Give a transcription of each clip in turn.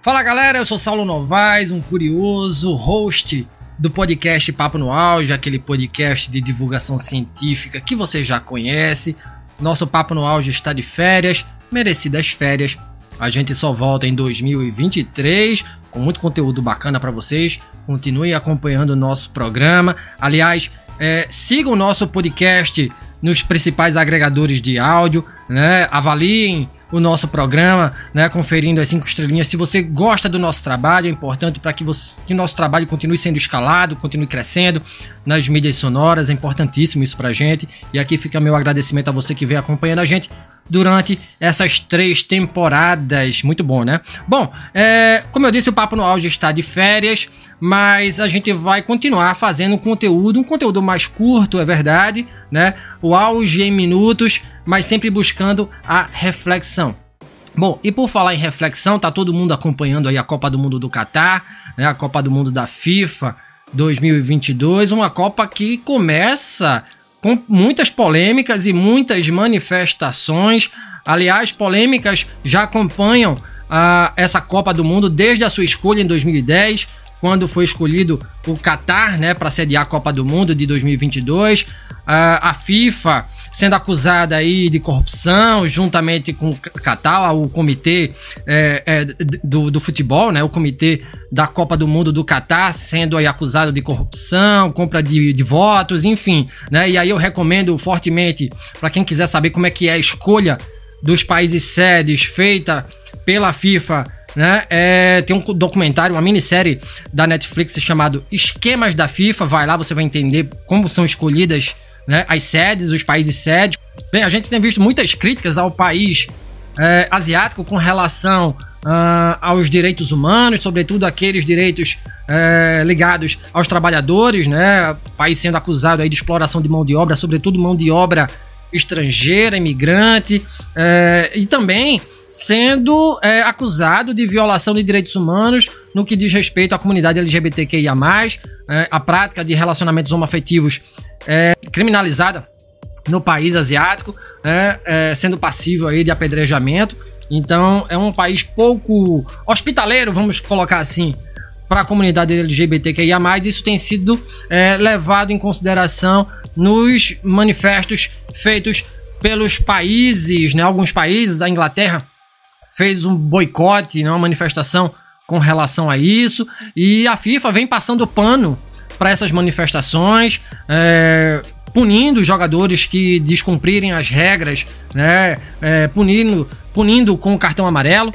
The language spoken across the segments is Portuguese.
Fala galera, eu sou Saulo Novaes, um curioso host do podcast Papo no Auge, aquele podcast de divulgação científica que você já conhece. Nosso Papo no Auge está de férias, merecidas férias. A gente só volta em 2023 com muito conteúdo bacana para vocês. Continue acompanhando o nosso programa. Aliás, é, siga o nosso podcast nos principais agregadores de áudio, né? Avaliem o nosso programa, né, conferindo as cinco estrelinhas. Se você gosta do nosso trabalho, é importante para que, você, que nosso trabalho continue sendo escalado, continue crescendo nas mídias sonoras, é importantíssimo isso para a gente. E aqui fica meu agradecimento a você que vem acompanhando a gente durante essas três temporadas. Muito bom, né? Bom, é, como eu disse, o Papo no Auge está de férias, mas a gente vai continuar fazendo conteúdo, um conteúdo mais curto, é verdade, né? O auge em minutos, mas sempre buscando a reflexão. Bom, e por falar em reflexão, tá todo mundo acompanhando aí a Copa do Mundo do Catar, né? A Copa do Mundo da FIFA 2022, uma Copa que começa com muitas polêmicas e muitas manifestações. Aliás, polêmicas já acompanham uh, essa Copa do Mundo desde a sua escolha em 2010, quando foi escolhido o Qatar né, para sediar a Copa do Mundo de 2022. Uh, a FIFA sendo acusada aí de corrupção, juntamente com o Qatar, o comitê é, é, do, do, futebol, né, o comitê da Copa do Mundo do Qatar, sendo aí acusado de corrupção, compra de, de votos, enfim. Né, e aí eu recomendo fortemente para quem quiser saber como é que é a escolha dos países sedes feita pela FIFA né? É, tem um documentário, uma minissérie da Netflix chamado Esquemas da FIFA. Vai lá, você vai entender como são escolhidas né, as sedes, os países sedes. Bem, a gente tem visto muitas críticas ao país é, asiático com relação uh, aos direitos humanos, sobretudo aqueles direitos é, ligados aos trabalhadores, né? O país sendo acusado aí de exploração de mão de obra, sobretudo mão de obra estrangeira, imigrante, é, e também sendo é, acusado de violação de direitos humanos no que diz respeito à comunidade LGBTQIA+, é, a prática de relacionamentos homoafetivos é, criminalizada no país asiático, é, sendo passível aí de apedrejamento. Então é um país pouco hospitaleiro, vamos colocar assim, para a comunidade LGBTQIA+. Isso tem sido é, levado em consideração nos manifestos feitos pelos países, né? Alguns países, a Inglaterra fez um boicote, né? uma manifestação com relação a isso, e a FIFA vem passando pano para essas manifestações, é, punindo jogadores que descumprirem as regras, né? É, punindo, punindo com o cartão amarelo.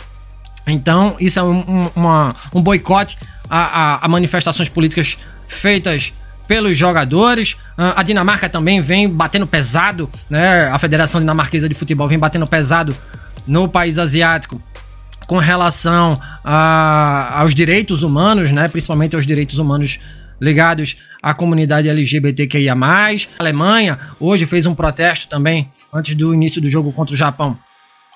Então, isso é um, uma, um boicote a, a, a, manifestações políticas feitas pelos jogadores. Ah, a Dinamarca também vem batendo pesado, né? A Federação Dinamarquesa de Futebol vem batendo pesado no país asiático com relação a, aos direitos humanos, né? Principalmente aos direitos humanos ligados à comunidade LGBTQIA+. A Alemanha hoje fez um protesto também antes do início do jogo contra o Japão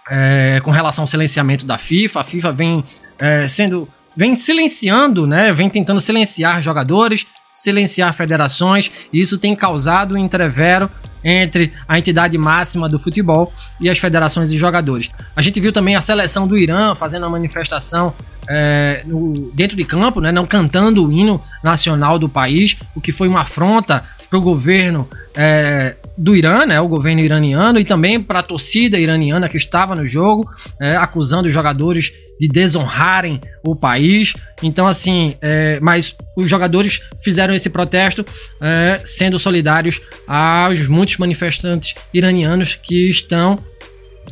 é, com relação ao silenciamento da FIFA. A FIFA vem é, sendo vem silenciando, né? Vem tentando silenciar jogadores, silenciar federações, e isso tem causado um entrevero entre a entidade máxima do futebol e as federações e jogadores. A gente viu também a seleção do Irã fazendo uma manifestação é, no, dentro de campo, né, não cantando o hino nacional do país, o que foi uma afronta para o governo é, do Irã, né, o governo iraniano, e também para a torcida iraniana que estava no jogo, é, acusando os jogadores de desonrarem o país. Então, assim, é, mas os jogadores fizeram esse protesto é, sendo solidários aos muitos manifestantes iranianos que estão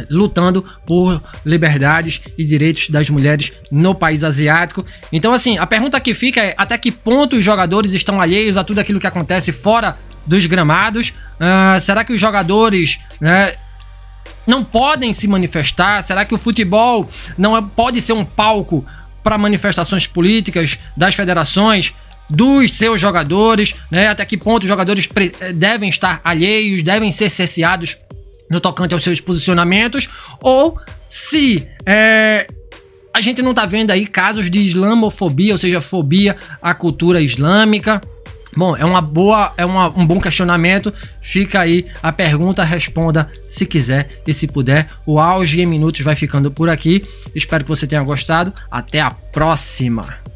lutando por liberdades e direitos das mulheres no país asiático. Então, assim, a pergunta que fica é até que ponto os jogadores estão alheios a tudo aquilo que acontece fora dos gramados? Uh, será que os jogadores né, não podem se manifestar? Será que o futebol não é, pode ser um palco para manifestações políticas das federações? dos seus jogadores, né? Até que ponto os jogadores devem estar alheios, devem ser cesseados no tocante aos seus posicionamentos, ou se é, a gente não está vendo aí casos de islamofobia, ou seja, fobia à cultura islâmica. Bom, é uma boa, é uma, um bom questionamento. Fica aí a pergunta, responda se quiser e se puder. O auge em minutos vai ficando por aqui. Espero que você tenha gostado. Até a próxima.